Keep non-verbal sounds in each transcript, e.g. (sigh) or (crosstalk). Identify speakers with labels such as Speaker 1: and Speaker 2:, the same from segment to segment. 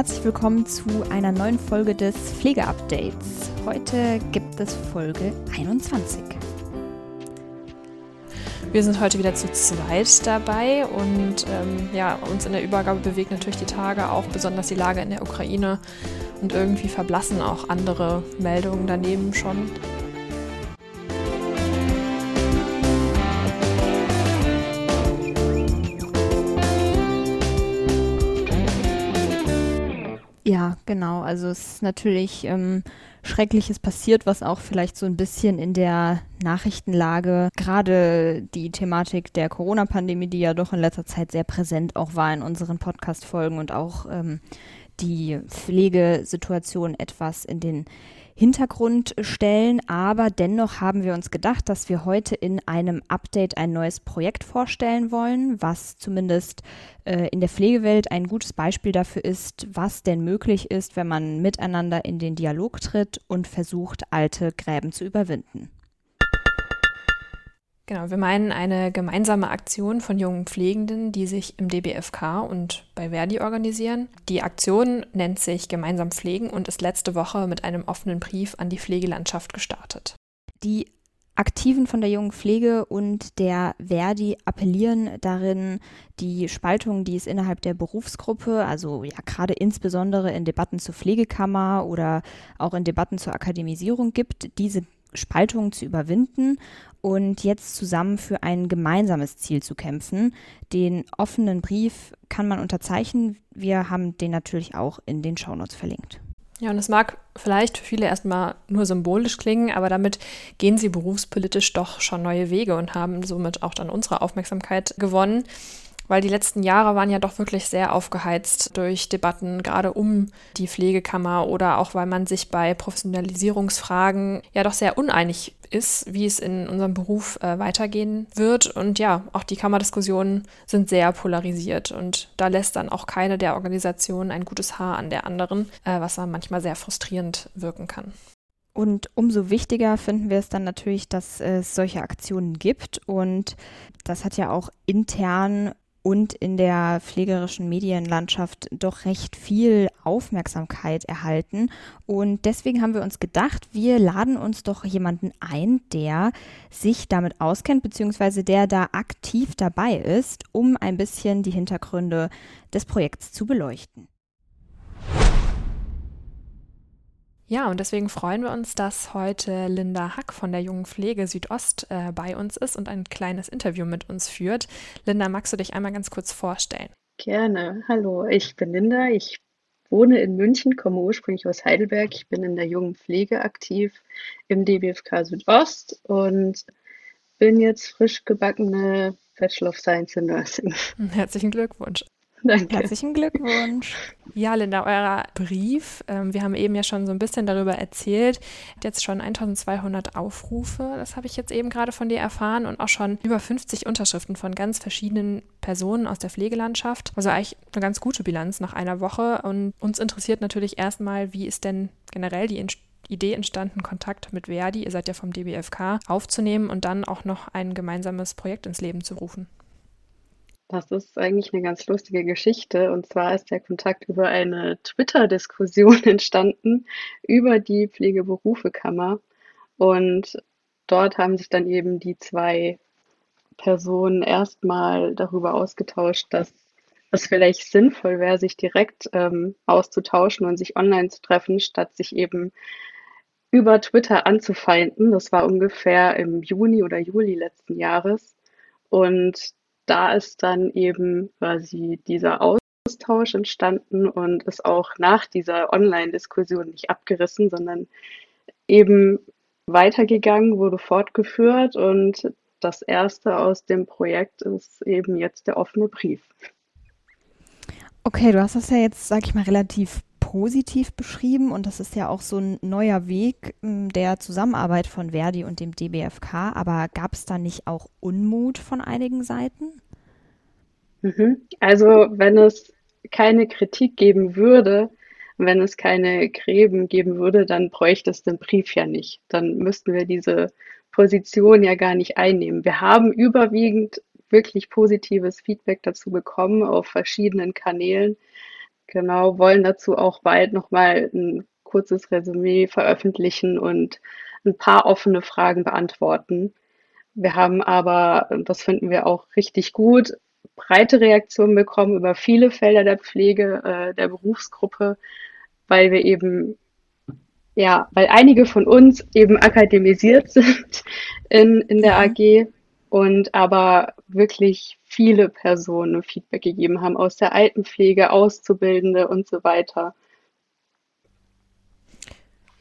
Speaker 1: Herzlich willkommen zu einer neuen Folge des Pflegeupdates. Heute gibt es Folge 21.
Speaker 2: Wir sind heute wieder zu zweit dabei und ähm, ja, uns in der Übergabe bewegt natürlich die Tage auch besonders die Lage in der Ukraine und irgendwie verblassen auch andere Meldungen daneben schon.
Speaker 1: Genau. Also es ist natürlich ähm, Schreckliches passiert, was auch vielleicht so ein bisschen in der Nachrichtenlage, gerade die Thematik der Corona-Pandemie, die ja doch in letzter Zeit sehr präsent auch war in unseren Podcast-Folgen und auch ähm, die Pflegesituation etwas in den Hintergrund stellen. Aber dennoch haben wir uns gedacht, dass wir heute in einem Update ein neues Projekt vorstellen wollen, was zumindest äh, in der Pflegewelt ein gutes Beispiel dafür ist, was denn möglich ist, wenn man miteinander in den Dialog tritt und versucht, alte Gräben zu überwinden.
Speaker 2: Genau, wir meinen eine gemeinsame Aktion von jungen Pflegenden, die sich im DBFK und bei Verdi organisieren. Die Aktion nennt sich Gemeinsam Pflegen und ist letzte Woche mit einem offenen Brief an die Pflegelandschaft gestartet.
Speaker 1: Die Aktiven von der jungen Pflege und der Verdi appellieren darin, die Spaltung, die es innerhalb der Berufsgruppe, also ja gerade insbesondere in Debatten zur Pflegekammer oder auch in Debatten zur Akademisierung gibt, diese Spaltungen zu überwinden und jetzt zusammen für ein gemeinsames Ziel zu kämpfen. Den offenen Brief kann man unterzeichnen. Wir haben den natürlich auch in den Shownotes verlinkt.
Speaker 2: Ja, und es mag vielleicht für viele erstmal nur symbolisch klingen, aber damit gehen sie berufspolitisch doch schon neue Wege und haben somit auch dann unsere Aufmerksamkeit gewonnen weil die letzten Jahre waren ja doch wirklich sehr aufgeheizt durch Debatten, gerade um die Pflegekammer oder auch weil man sich bei Professionalisierungsfragen ja doch sehr uneinig ist, wie es in unserem Beruf äh, weitergehen wird. Und ja, auch die Kammerdiskussionen sind sehr polarisiert und da lässt dann auch keine der Organisationen ein gutes Haar an der anderen, äh, was dann manchmal sehr frustrierend wirken kann.
Speaker 1: Und umso wichtiger finden wir es dann natürlich, dass es solche Aktionen gibt. Und das hat ja auch intern und in der pflegerischen Medienlandschaft doch recht viel Aufmerksamkeit erhalten. Und deswegen haben wir uns gedacht, wir laden uns doch jemanden ein, der sich damit auskennt, beziehungsweise der da aktiv dabei ist, um ein bisschen die Hintergründe des Projekts zu beleuchten.
Speaker 2: Ja, und deswegen freuen wir uns, dass heute Linda Hack von der Jungen Pflege Südost äh, bei uns ist und ein kleines Interview mit uns führt. Linda, magst du dich einmal ganz kurz vorstellen?
Speaker 3: Gerne. Hallo, ich bin Linda. Ich wohne in München, komme ursprünglich aus Heidelberg. Ich bin in der Jungen Pflege aktiv im DBFK Südost und bin jetzt frisch gebackene Bachelor of Science in Nursing.
Speaker 2: Herzlichen Glückwunsch. (laughs)
Speaker 1: Danke. Herzlichen Glückwunsch.
Speaker 2: Ja, Linda, euer Brief, ähm, wir haben eben ja schon so ein bisschen darüber erzählt, hat jetzt schon 1200 Aufrufe, das habe ich jetzt eben gerade von dir erfahren und auch schon über 50 Unterschriften von ganz verschiedenen Personen aus der Pflegelandschaft. Also eigentlich eine ganz gute Bilanz nach einer Woche und uns interessiert natürlich erstmal, wie ist denn generell die Idee entstanden, Kontakt mit Verdi, ihr seid ja vom DBFK, aufzunehmen und dann auch noch ein gemeinsames Projekt ins Leben zu rufen.
Speaker 3: Das ist eigentlich eine ganz lustige Geschichte. Und zwar ist der Kontakt über eine Twitter-Diskussion (laughs) entstanden über die Pflegeberufekammer. Und dort haben sich dann eben die zwei Personen erstmal darüber ausgetauscht, dass es vielleicht sinnvoll wäre, sich direkt ähm, auszutauschen und sich online zu treffen, statt sich eben über Twitter anzufeinden. Das war ungefähr im Juni oder Juli letzten Jahres. Und da ist dann eben quasi dieser Austausch entstanden und ist auch nach dieser Online-Diskussion nicht abgerissen, sondern eben weitergegangen, wurde fortgeführt und das erste aus dem Projekt ist eben jetzt der offene Brief.
Speaker 1: Okay, du hast das ja jetzt, sag ich mal, relativ positiv beschrieben und das ist ja auch so ein neuer Weg hm, der Zusammenarbeit von Verdi und dem DBFK. Aber gab es da nicht auch Unmut von einigen Seiten?
Speaker 3: Mhm. Also wenn es keine Kritik geben würde, wenn es keine Gräben geben würde, dann bräuchte es den Brief ja nicht. Dann müssten wir diese Position ja gar nicht einnehmen. Wir haben überwiegend wirklich positives Feedback dazu bekommen auf verschiedenen Kanälen. Genau, wollen dazu auch bald nochmal ein kurzes Resümee veröffentlichen und ein paar offene Fragen beantworten. Wir haben aber, das finden wir auch richtig gut, breite Reaktionen bekommen über viele Felder der Pflege, äh, der Berufsgruppe, weil wir eben, ja, weil einige von uns eben akademisiert (laughs) sind in, in der mhm. AG und aber wirklich viele Personen Feedback gegeben haben aus der Altenpflege, Auszubildende und so weiter.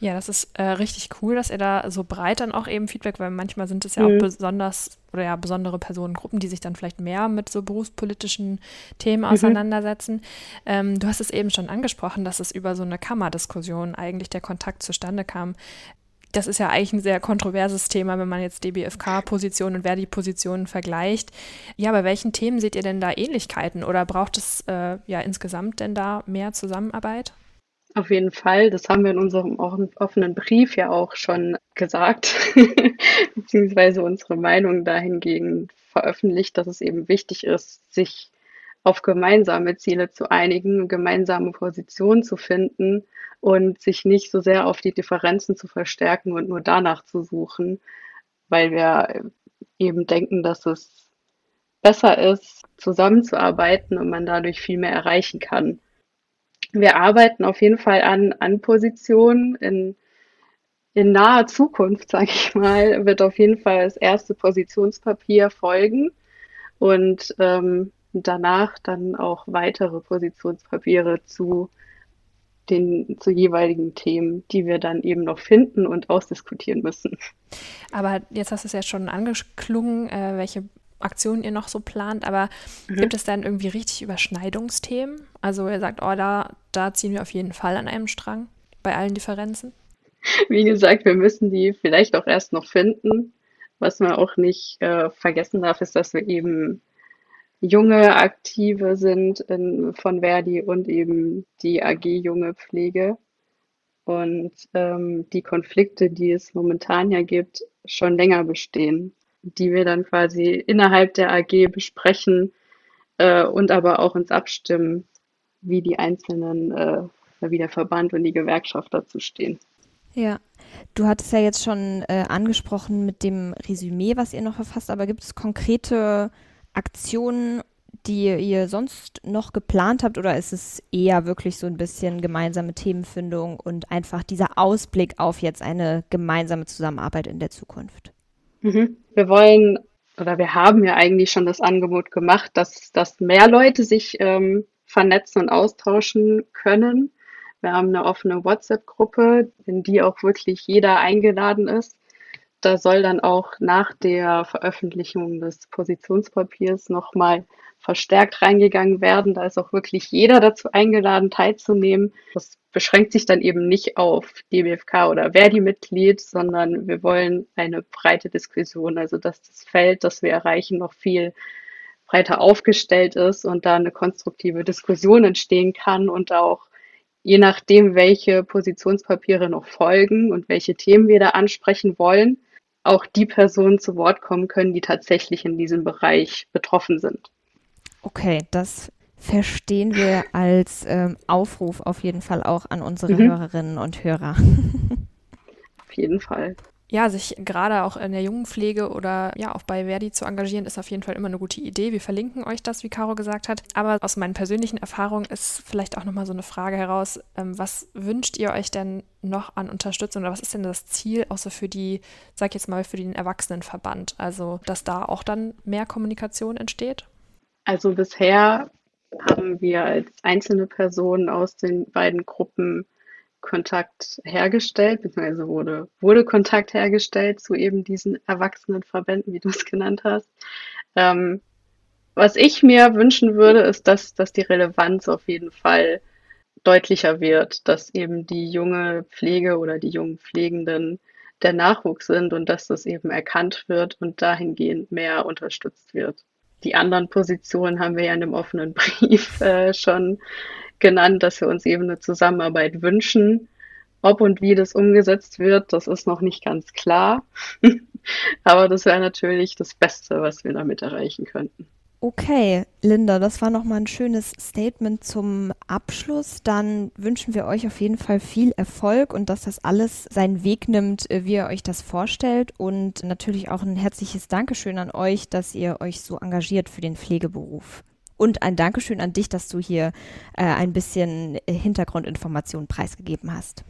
Speaker 2: Ja, das ist äh, richtig cool, dass ihr da so breit dann auch eben Feedback, weil manchmal sind es ja mhm. auch besonders oder ja besondere Personengruppen, die sich dann vielleicht mehr mit so berufspolitischen Themen mhm. auseinandersetzen. Ähm, du hast es eben schon angesprochen, dass es über so eine Kammerdiskussion eigentlich der Kontakt zustande kam das ist ja eigentlich ein sehr kontroverses Thema, wenn man jetzt DBFK-Positionen und Verdi-Positionen vergleicht. Ja, bei welchen Themen seht ihr denn da Ähnlichkeiten oder braucht es äh, ja insgesamt denn da mehr Zusammenarbeit?
Speaker 3: Auf jeden Fall, das haben wir in unserem offenen Brief ja auch schon gesagt, (laughs) beziehungsweise unsere Meinung dahingegen veröffentlicht, dass es eben wichtig ist, sich auf gemeinsame Ziele zu einigen, gemeinsame Positionen zu finden und sich nicht so sehr auf die Differenzen zu verstärken und nur danach zu suchen, weil wir eben denken, dass es besser ist, zusammenzuarbeiten und man dadurch viel mehr erreichen kann. Wir arbeiten auf jeden Fall an, an Positionen. In, in naher Zukunft, (laughs) sage ich mal, wird auf jeden Fall das erste Positionspapier folgen und ähm, danach dann auch weitere Positionspapiere zu den zu jeweiligen Themen, die wir dann eben noch finden und ausdiskutieren müssen.
Speaker 2: Aber jetzt hast du es ja schon angeklungen, äh, welche Aktionen ihr noch so plant, aber mhm. gibt es dann irgendwie richtig Überschneidungsthemen? Also ihr sagt, oh, da, da ziehen wir auf jeden Fall an einem Strang bei allen Differenzen?
Speaker 3: Wie gesagt, wir müssen die vielleicht auch erst noch finden. Was man auch nicht äh, vergessen darf, ist, dass wir eben junge Aktive sind in, von Verdi und eben die AG Junge Pflege. Und ähm, die Konflikte, die es momentan ja gibt, schon länger bestehen, die wir dann quasi innerhalb der AG besprechen äh, und aber auch uns abstimmen, wie die einzelnen, äh, wie der Verband und die Gewerkschaft dazu stehen.
Speaker 1: Ja, du hattest ja jetzt schon äh, angesprochen mit dem Resümee, was ihr noch verfasst, aber gibt es konkrete Aktionen, die ihr sonst noch geplant habt, oder ist es eher wirklich so ein bisschen gemeinsame Themenfindung und einfach dieser Ausblick auf jetzt eine gemeinsame Zusammenarbeit in der Zukunft?
Speaker 3: Mhm. Wir wollen oder wir haben ja eigentlich schon das Angebot gemacht, dass, dass mehr Leute sich ähm, vernetzen und austauschen können. Wir haben eine offene WhatsApp-Gruppe, in die auch wirklich jeder eingeladen ist da soll dann auch nach der Veröffentlichung des Positionspapiers nochmal verstärkt reingegangen werden. Da ist auch wirklich jeder dazu eingeladen, teilzunehmen. Das beschränkt sich dann eben nicht auf DBFK oder Verdi-Mitglied, sondern wir wollen eine breite Diskussion, also dass das Feld, das wir erreichen, noch viel breiter aufgestellt ist und da eine konstruktive Diskussion entstehen kann und auch je nachdem, welche Positionspapiere noch folgen und welche Themen wir da ansprechen wollen, auch die Personen zu Wort kommen können, die tatsächlich in diesem Bereich betroffen sind.
Speaker 1: Okay, das verstehen wir als ähm, Aufruf auf jeden Fall auch an unsere mhm. Hörerinnen und Hörer. (laughs)
Speaker 3: auf jeden Fall.
Speaker 2: Ja, sich gerade auch in der Jungenpflege oder ja auch bei Verdi zu engagieren, ist auf jeden Fall immer eine gute Idee. Wir verlinken euch das, wie Caro gesagt hat. Aber aus meinen persönlichen Erfahrungen ist vielleicht auch nochmal so eine Frage heraus, ähm, was wünscht ihr euch denn noch an Unterstützung oder was ist denn das Ziel, außer für die, sag ich jetzt mal, für den Erwachsenenverband? Also, dass da auch dann mehr Kommunikation entsteht?
Speaker 3: Also bisher haben wir als einzelne Personen aus den beiden Gruppen Kontakt hergestellt, beziehungsweise wurde, wurde Kontakt hergestellt zu eben diesen Erwachsenenverbänden, wie du es genannt hast. Ähm, was ich mir wünschen würde, ist, dass, dass die Relevanz auf jeden Fall deutlicher wird, dass eben die junge Pflege oder die jungen Pflegenden der Nachwuchs sind und dass das eben erkannt wird und dahingehend mehr unterstützt wird. Die anderen Positionen haben wir ja in dem offenen (laughs) Brief äh, schon genannt, dass wir uns eben eine Zusammenarbeit wünschen. Ob und wie das umgesetzt wird, das ist noch nicht ganz klar. (laughs) Aber das wäre natürlich das Beste, was wir damit erreichen könnten.
Speaker 1: Okay, Linda, das war nochmal ein schönes Statement zum Abschluss. Dann wünschen wir euch auf jeden Fall viel Erfolg und dass das alles seinen Weg nimmt, äh, wie ihr euch das vorstellt. Und natürlich auch ein herzliches Dankeschön an euch, dass ihr euch so engagiert für den Pflegeberuf. Und ein Dankeschön an dich, dass du hier äh, ein bisschen Hintergrundinformationen preisgegeben hast.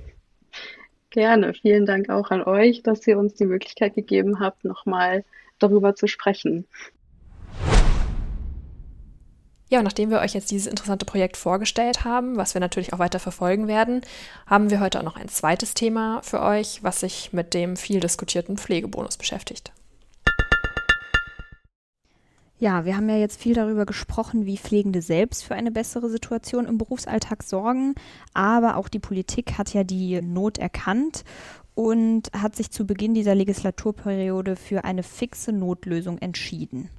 Speaker 3: Gerne. Vielen Dank auch an euch, dass ihr uns die Möglichkeit gegeben habt, nochmal darüber zu sprechen.
Speaker 2: Ja, und nachdem wir euch jetzt dieses interessante Projekt vorgestellt haben, was wir natürlich auch weiter verfolgen werden, haben wir heute auch noch ein zweites Thema für euch, was sich mit dem viel diskutierten Pflegebonus beschäftigt.
Speaker 1: Ja, wir haben ja jetzt viel darüber gesprochen, wie Pflegende selbst für eine bessere Situation im Berufsalltag sorgen. Aber auch die Politik hat ja die Not erkannt und hat sich zu Beginn dieser Legislaturperiode für eine fixe Notlösung entschieden.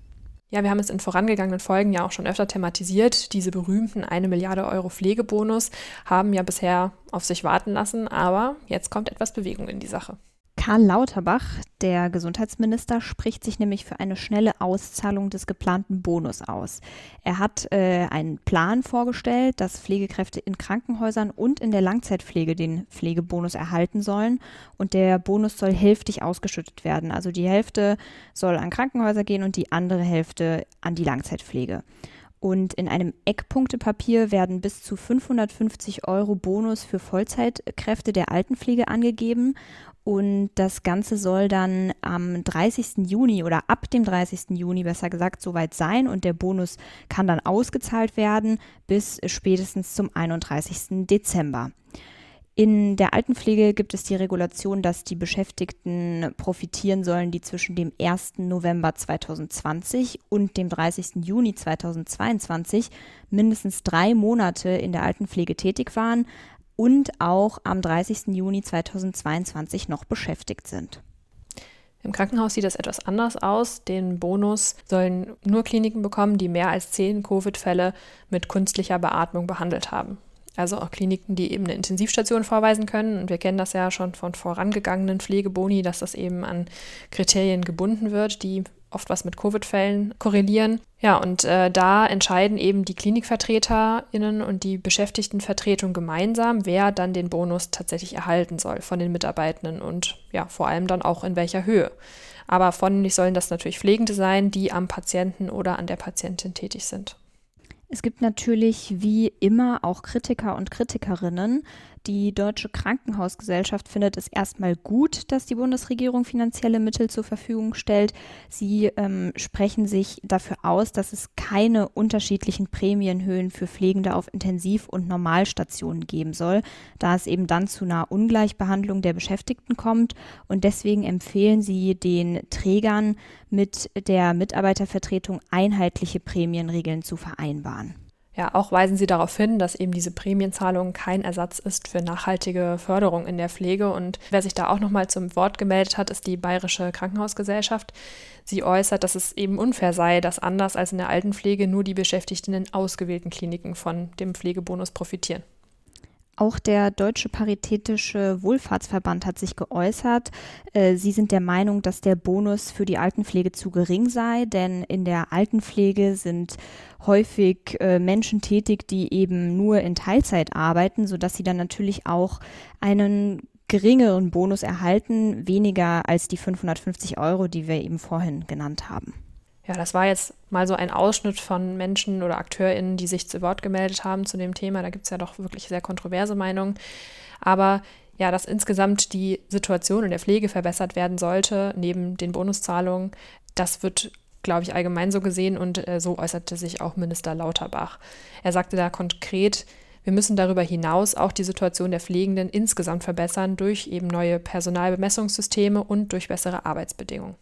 Speaker 2: Ja, wir haben es in vorangegangenen Folgen ja auch schon öfter thematisiert. Diese berühmten eine Milliarde Euro Pflegebonus haben ja bisher auf sich warten lassen, aber jetzt kommt etwas Bewegung in die Sache.
Speaker 1: Karl Lauterbach, der Gesundheitsminister, spricht sich nämlich für eine schnelle Auszahlung des geplanten Bonus aus. Er hat äh, einen Plan vorgestellt, dass Pflegekräfte in Krankenhäusern und in der Langzeitpflege den Pflegebonus erhalten sollen. Und der Bonus soll hälftig ausgeschüttet werden. Also die Hälfte soll an Krankenhäuser gehen und die andere Hälfte an die Langzeitpflege. Und in einem Eckpunktepapier werden bis zu 550 Euro Bonus für Vollzeitkräfte der Altenpflege angegeben. Und das Ganze soll dann am 30. Juni oder ab dem 30. Juni besser gesagt soweit sein. Und der Bonus kann dann ausgezahlt werden bis spätestens zum 31. Dezember. In der Altenpflege gibt es die Regulation, dass die Beschäftigten profitieren sollen, die zwischen dem 1. November 2020 und dem 30. Juni 2022 mindestens drei Monate in der Altenpflege tätig waren und auch am 30. Juni 2022 noch beschäftigt sind.
Speaker 2: Im Krankenhaus sieht das etwas anders aus. Den Bonus sollen nur Kliniken bekommen, die mehr als zehn Covid-Fälle mit künstlicher Beatmung behandelt haben. Also auch Kliniken, die eben eine Intensivstation vorweisen können. Und wir kennen das ja schon von vorangegangenen Pflegeboni, dass das eben an Kriterien gebunden wird, die oft was mit Covid-Fällen korrelieren. Ja, und äh, da entscheiden eben die KlinikvertreterInnen und die Beschäftigtenvertretung gemeinsam, wer dann den Bonus tatsächlich erhalten soll von den Mitarbeitenden und ja, vor allem dann auch in welcher Höhe. Aber vornehmlich sollen das natürlich Pflegende sein, die am Patienten oder an der Patientin tätig sind.
Speaker 1: Es gibt natürlich wie immer auch Kritiker und Kritikerinnen, die Deutsche Krankenhausgesellschaft findet es erstmal gut, dass die Bundesregierung finanzielle Mittel zur Verfügung stellt. Sie ähm, sprechen sich dafür aus, dass es keine unterschiedlichen Prämienhöhen für Pflegende auf Intensiv- und Normalstationen geben soll, da es eben dann zu einer Ungleichbehandlung der Beschäftigten kommt. Und deswegen empfehlen sie den Trägern mit der Mitarbeitervertretung einheitliche Prämienregeln zu vereinbaren.
Speaker 2: Ja, auch weisen sie darauf hin, dass eben diese Prämienzahlung kein Ersatz ist für nachhaltige Förderung in der Pflege. Und wer sich da auch nochmal zum Wort gemeldet hat, ist die Bayerische Krankenhausgesellschaft. Sie äußert, dass es eben unfair sei, dass anders als in der Altenpflege nur die Beschäftigten in ausgewählten Kliniken von dem Pflegebonus profitieren.
Speaker 1: Auch der Deutsche Paritätische Wohlfahrtsverband hat sich geäußert. Äh, sie sind der Meinung, dass der Bonus für die Altenpflege zu gering sei, denn in der Altenpflege sind häufig äh, Menschen tätig, die eben nur in Teilzeit arbeiten, sodass sie dann natürlich auch einen geringeren Bonus erhalten, weniger als die 550 Euro, die wir eben vorhin genannt haben.
Speaker 2: Ja, das war jetzt mal so ein Ausschnitt von Menschen oder AkteurInnen, die sich zu Wort gemeldet haben zu dem Thema. Da gibt es ja doch wirklich sehr kontroverse Meinungen. Aber ja, dass insgesamt die Situation in der Pflege verbessert werden sollte, neben den Bonuszahlungen, das wird, glaube ich, allgemein so gesehen und äh, so äußerte sich auch Minister Lauterbach. Er sagte da konkret, wir müssen darüber hinaus auch die Situation der Pflegenden insgesamt verbessern durch eben neue Personalbemessungssysteme und durch bessere Arbeitsbedingungen.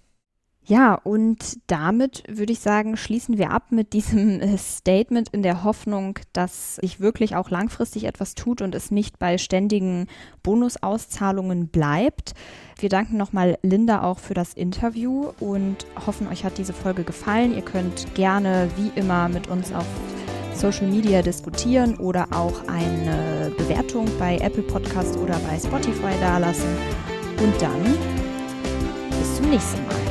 Speaker 1: Ja, und damit würde ich sagen, schließen wir ab mit diesem äh, Statement in der Hoffnung, dass sich wirklich auch langfristig etwas tut und es nicht bei ständigen Bonusauszahlungen bleibt. Wir danken nochmal Linda auch für das Interview und hoffen, euch hat diese Folge gefallen. Ihr könnt gerne wie immer mit uns auf Social Media diskutieren oder auch eine Bewertung bei Apple Podcast oder bei Spotify dalassen. Und dann bis zum nächsten Mal.